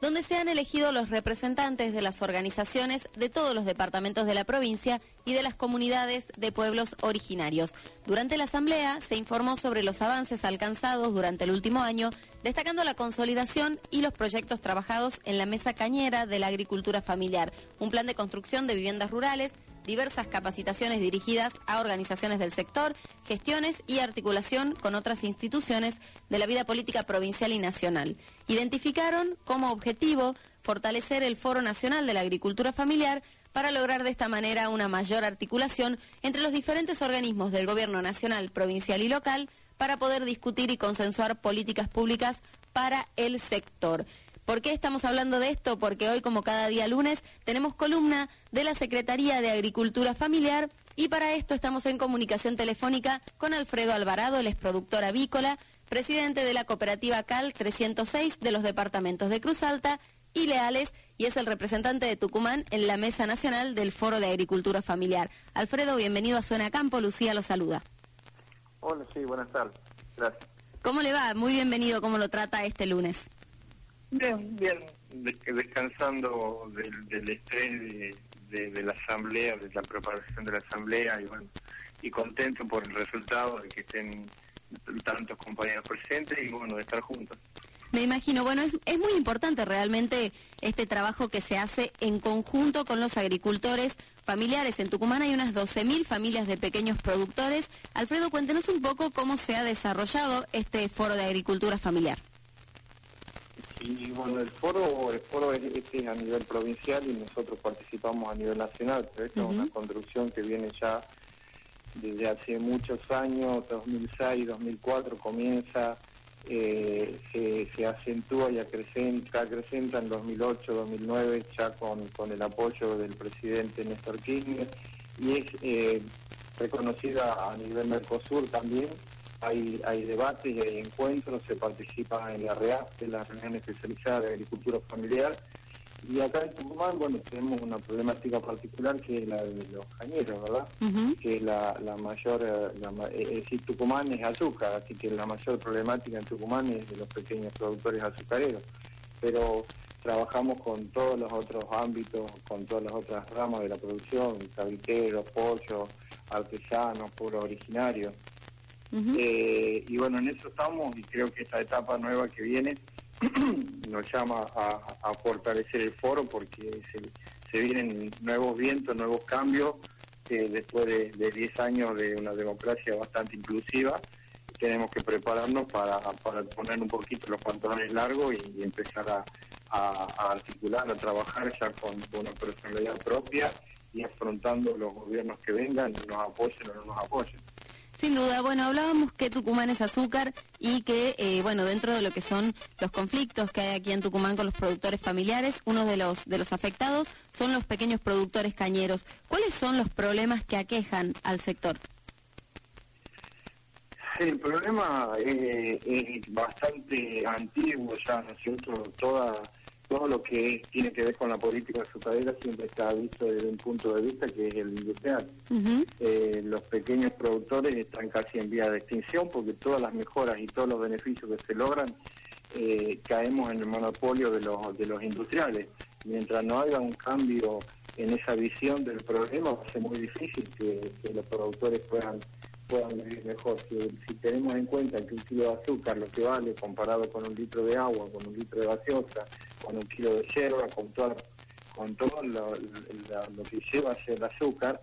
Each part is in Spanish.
donde se han elegido los representantes de las organizaciones de todos los departamentos de la provincia y de las comunidades de pueblos originarios. Durante la asamblea se informó sobre los avances alcanzados durante el último año, destacando la consolidación y los proyectos trabajados en la mesa cañera de la agricultura familiar, un plan de construcción de viviendas rurales, diversas capacitaciones dirigidas a organizaciones del sector, gestiones y articulación con otras instituciones de la vida política provincial y nacional. Identificaron como objetivo fortalecer el Foro Nacional de la Agricultura Familiar para lograr de esta manera una mayor articulación entre los diferentes organismos del Gobierno nacional, provincial y local para poder discutir y consensuar políticas públicas para el sector. ¿Por qué estamos hablando de esto? Porque hoy, como cada día lunes, tenemos columna de la Secretaría de Agricultura Familiar y para esto estamos en comunicación telefónica con Alfredo Alvarado, el es productor avícola, presidente de la cooperativa CAL 306 de los departamentos de Cruz Alta y Leales y es el representante de Tucumán en la Mesa Nacional del Foro de Agricultura Familiar. Alfredo, bienvenido a Suena Campo, Lucía lo saluda. Hola, sí, buenas tardes. Gracias. ¿Cómo le va? Muy bienvenido, ¿cómo lo trata este lunes? Bien, bien, descansando del, estrés de, la asamblea, de la preparación de la asamblea y bueno, y contento por el resultado de que estén tantos compañeros presentes y bueno, de estar juntos. Me imagino, bueno, es, es muy importante realmente este trabajo que se hace en conjunto con los agricultores familiares. En Tucumán hay unas 12.000 familias de pequeños productores. Alfredo, cuéntenos un poco cómo se ha desarrollado este foro de agricultura familiar. Y bueno, el foro, el foro es, es, a nivel provincial y nosotros participamos a nivel nacional, pero esta es una construcción que viene ya desde hace muchos años, 2006, 2004 comienza, eh, se, acentúa y acrecenta, acrecenta en 2008, 2009 ya con, con el apoyo del presidente Néstor Kirchner y es eh, reconocida a nivel Mercosur también hay, hay debates y hay encuentros, se participa en la REAP, en la reunión especializada de agricultura familiar, y acá en Tucumán, bueno, tenemos una problemática particular que es la de los cañeros, ¿verdad? Que es la, mayor, eh, la, es decir, Tucumán es azúcar, así que la mayor problemática en Tucumán es de los pequeños productores azucareros. Pero trabajamos con todos los otros ámbitos, con todas las otras ramas de la producción, cabiteros, pollos, artesanos, pueblos originarios. Eh, y bueno, en eso estamos y creo que esta etapa nueva que viene nos llama a, fortalecer el foro porque se, vienen nuevos vientos, nuevos cambios, después de 10 años de una democracia bastante inclusiva, tenemos que prepararnos para, poner un poquito los pantalones largos y, empezar a, articular, a trabajar ya con, con una personalidad propia y afrontando los gobiernos que vengan, nos apoyen o no nos apoyen. Sin duda, bueno, hablábamos que Tucumán es azúcar y que, eh, bueno, dentro de lo que son los conflictos que hay aquí en Tucumán con los productores familiares, uno de los, de los afectados son los pequeños productores cañeros. ¿Cuáles son los problemas que aquejan al sector? El problema eh, es bastante antiguo ya, ¿no es cierto? Toda todo lo que tiene que ver con la política azucarera siempre está visto desde un punto de vista que es el industrial. Eh, los pequeños productores están casi en vía de extinción porque todas las mejoras y todos los beneficios que se logran eh, caemos en el monopolio de los, de los industriales. Mientras no haya un cambio en esa visión del problema, va a ser muy difícil que los productores puedan puedan vivir mejor. Si, tenemos en cuenta que un kilo de azúcar lo que vale comparado con un litro de agua, con un litro de gaseosa, con un kilo de yerba, con todo, con todo lo, que lleva a ser el azúcar,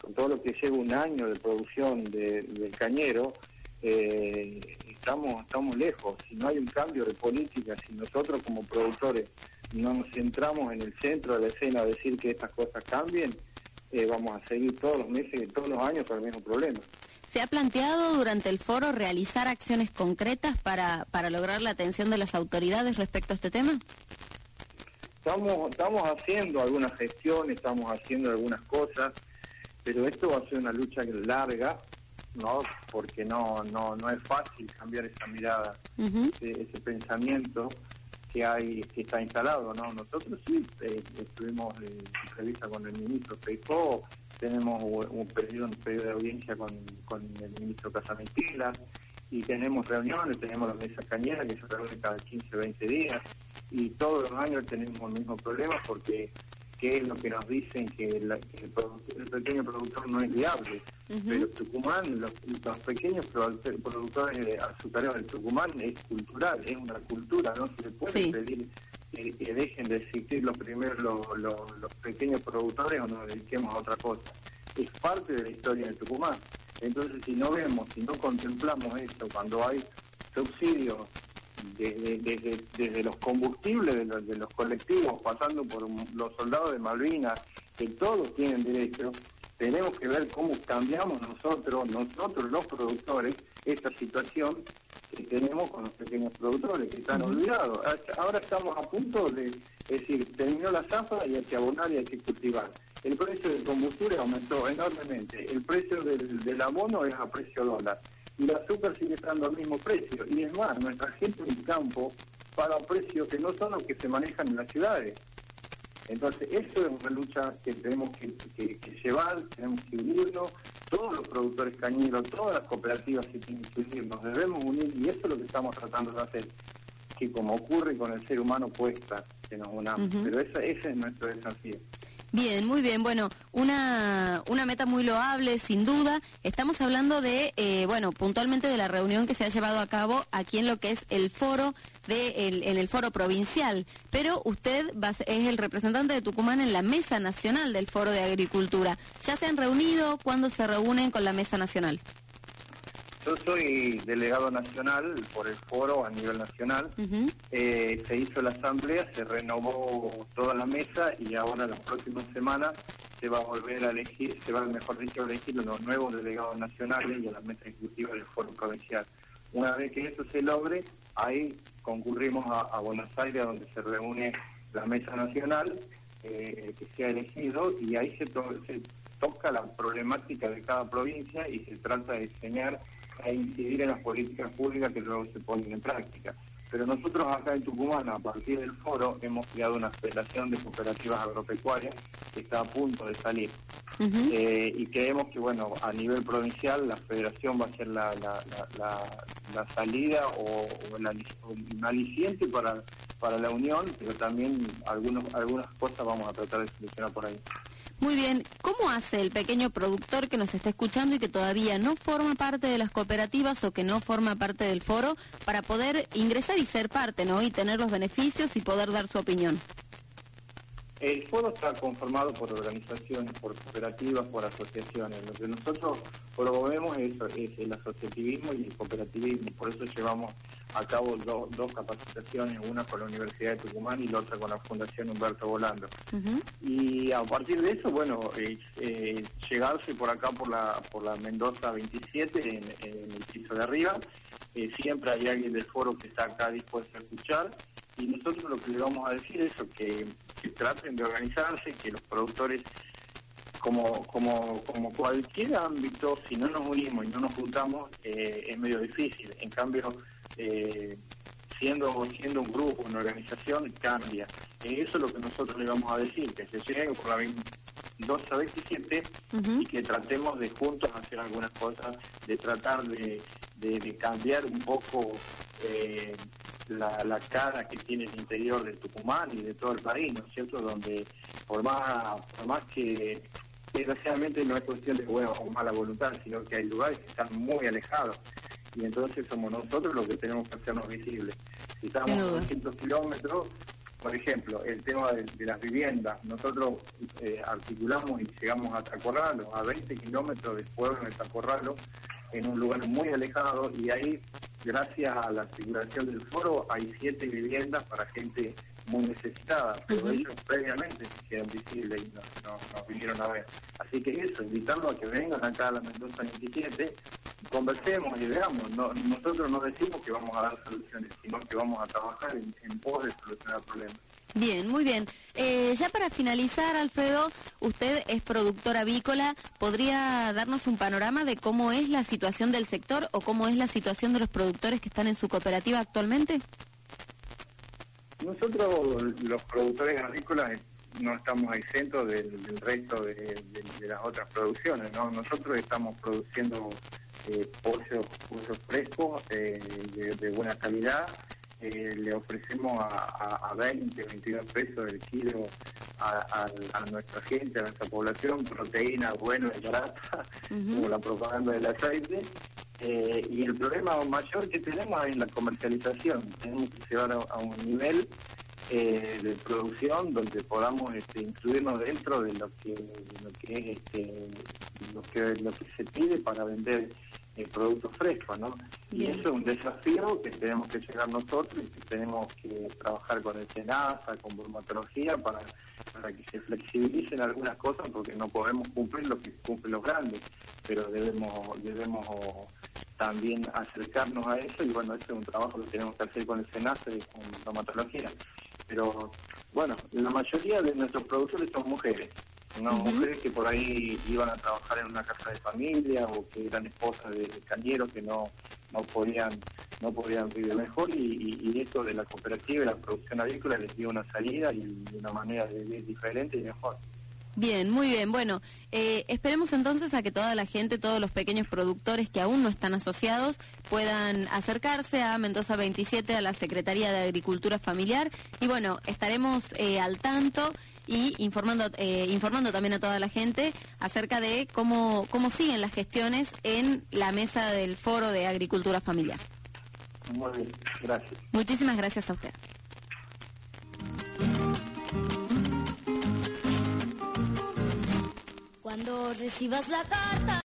con todo lo que lleva un año de producción del cañero, eh, estamos, estamos lejos. Si no hay un cambio de política, si nosotros como productores no nos centramos en el centro de la escena a decir que estas cosas cambien, eh, vamos a seguir todos los meses y todos los años con el mismo problema. ¿Se ha planteado durante el foro realizar acciones concretas para, para lograr la atención de las autoridades respecto a este tema? Estamos, estamos haciendo algunas gestiones, estamos haciendo algunas cosas, pero esto va a ser una lucha larga, ¿no? Porque no, no, no es fácil cambiar esa mirada, ese, pensamiento que hay, que está instalado, ¿no? Nosotros sí eh, estuvimos en entrevista con el ministro Feijó, tenemos un periodo, un periodo de audiencia con, el ministro Casamentila y tenemos reuniones, tenemos la mesa cañera que se reúne cada 15, 20 días y todos los años tenemos el mismo problema porque es lo que nos dicen que, el, pequeño productor no es viable. Pero Tucumán, los, pequeños productores de azucareros del Tucumán es cultural, es una cultura, no se puede pedir que, dejen de existir los primeros los, pequeños productores o nos dediquemos a otra cosa. Es parte de la historia de Tucumán. Entonces, si no vemos, si no contemplamos esto, cuando hay subsidios desde, desde, los combustibles de los, colectivos, pasando por los soldados de Malvinas, que todos tienen derecho, tenemos que ver cómo cambiamos nosotros, nosotros los productores, esta situación que tenemos con los pequeños productores, que están olvidados. Ahora estamos a punto de, decir, terminó la zafra y hay que abonar y hay que cultivar. El precio del combustible aumentó enormemente, el precio del, del abono es a precio dólar y el azúcar sigue estando al mismo precio. Y es más, nuestra gente en el campo paga precios que no son los que se manejan en las ciudades. Entonces, eso es una lucha que tenemos que, llevar, tenemos que unirnos, todos los productores cañeros, todas las cooperativas se tienen que unir, nos debemos unir y eso es lo que estamos tratando de hacer, que como ocurre con el ser humano cuesta que nos unamos, pero ese es nuestro desafío. Bien, muy bien. Bueno, una, una meta muy loable, sin duda. Estamos hablando de, eh, bueno, puntualmente de la reunión que se ha llevado a cabo aquí en lo que es el foro de en el foro provincial. Pero usted es el representante de Tucumán en la mesa nacional del foro de agricultura. ¿Ya se han reunido? ¿Cuándo se reúnen con la mesa nacional? Yo soy delegado nacional por el foro a nivel nacional. Eh, se hizo la asamblea, se renovó toda la mesa y ahora las próximas semanas se va a volver a elegir, se va, mejor dicho, a elegir los nuevos delegados nacionales y a la mesa ejecutiva del foro provincial. Una vez que eso se logre, ahí concurrimos a, Buenos Aires, donde se reúne la mesa nacional eh, que se ha elegido y ahí se, se toca la problemática de cada provincia y se trata de diseñar a incidir en las políticas públicas que luego se ponen en práctica. Pero nosotros acá en Tucumán, a partir del foro, hemos creado una federación de cooperativas agropecuarias que está a punto de salir. Eh, y creemos que, bueno, a nivel provincial la federación va a ser la, la, salida o, un aliciente para, para la unión, pero también algunos, algunas cosas vamos a tratar de solucionar por ahí. Muy bien, ¿cómo hace el pequeño productor que nos está escuchando y que todavía no forma parte de las cooperativas o que no forma parte del foro para poder ingresar y ser parte, ¿no? Y tener los beneficios y poder dar su opinión. El foro está conformado por organizaciones, por cooperativas, por asociaciones. Lo que nosotros promovemos es, es el asociativismo y el cooperativismo. Por eso llevamos a cabo dos capacitaciones, una con la Universidad de Tucumán y la otra con la Fundación Humberto Volando. Y a partir de eso, bueno, eh, llegarse por acá por la por la Mendoza 27 en, el piso de arriba. Eh, siempre hay alguien del foro que está acá dispuesto a escuchar y nosotros lo que le vamos a decir es que, traten de organizarse, que los productores, como, como, como cualquier ámbito, si no nos unimos y no nos juntamos, eh, es medio difícil. En cambio, eh, siendo, siendo un grupo, una organización, cambia. eso es lo que nosotros le vamos a decir, que se llegue por la 2 a 27 y que tratemos de juntos hacer algunas cosas, de tratar de, de, cambiar un poco eh, la, cara que tiene el interior de Tucumán y de todo el país, ¿no es cierto? Donde por más, por más que desgraciadamente no es cuestión de buena o mala voluntad, sino que hay lugares que están muy alejados y entonces somos nosotros los que tenemos que hacernos visibles. Si estamos a 200 kilómetros, por ejemplo, el tema de, las viviendas, nosotros eh, articulamos y llegamos a Tacorralo, a 20 kilómetros del pueblo de Tacorralo, en un lugar muy alejado y ahí, gracias a la articulación del foro, hay siete viviendas para gente muy necesitada, pero ellos previamente se hicieron visibles y nos, vinieron a ver. Así que eso, invitarlos a que vengan acá a la Mendoza 27, conversemos y veamos. nosotros no decimos que vamos a dar soluciones, sino que vamos a trabajar en, en pos de solucionar problemas. Bien, muy bien. Eh, ya para finalizar, Alfredo, usted es productor avícola. ¿Podría darnos un panorama de cómo es la situación del sector o cómo es la situación de los productores que están en su cooperativa actualmente? Nosotros, los productores agrícolas, no estamos exentos del, resto de, las otras producciones. ¿no? Nosotros estamos produciendo eh, pollos, frescos eh, de buena calidad eh, le ofrecemos a, a, 20, 22 pesos el kilo a, nuestra gente, a nuestra población, proteína buena y barata, como la propaganda del aceite. Eh, y el problema mayor que tenemos es la comercialización. Tenemos que llevar a, un nivel eh, de producción donde podamos este, incluirnos dentro de lo que, lo que es este, lo que, lo que se pide para vender el producto fresco, ¿no? Y eso es un desafío que tenemos que llegar nosotros y que tenemos que trabajar con el SENASA, con bromatología, para, para que se flexibilicen algunas cosas, porque no podemos cumplir lo que cumplen los grandes, pero debemos, debemos también acercarnos a eso y bueno, ese es un trabajo que tenemos que hacer con el SENASA y con bromatología. Pero bueno, la mayoría de nuestros productores son mujeres no, mujeres que por ahí iban a trabajar en una casa de familia o que eran esposas de, cañeros que no, no podían no podían vivir mejor y, esto de la cooperativa y la producción agrícola les dio una salida y una manera de vivir diferente y mejor. Bien, muy bien. Bueno, eh, esperemos entonces a que toda la gente, todos los pequeños productores que aún no están asociados, puedan acercarse a Mendoza 27, a la Secretaría de Agricultura Familiar. Y bueno, estaremos eh, al tanto y informando, eh, informando también a toda la gente acerca de cómo, cómo siguen las gestiones en la mesa del Foro de Agricultura Familiar. Muy bien, gracias. Muchísimas gracias a usted. Cuando recibas la carta.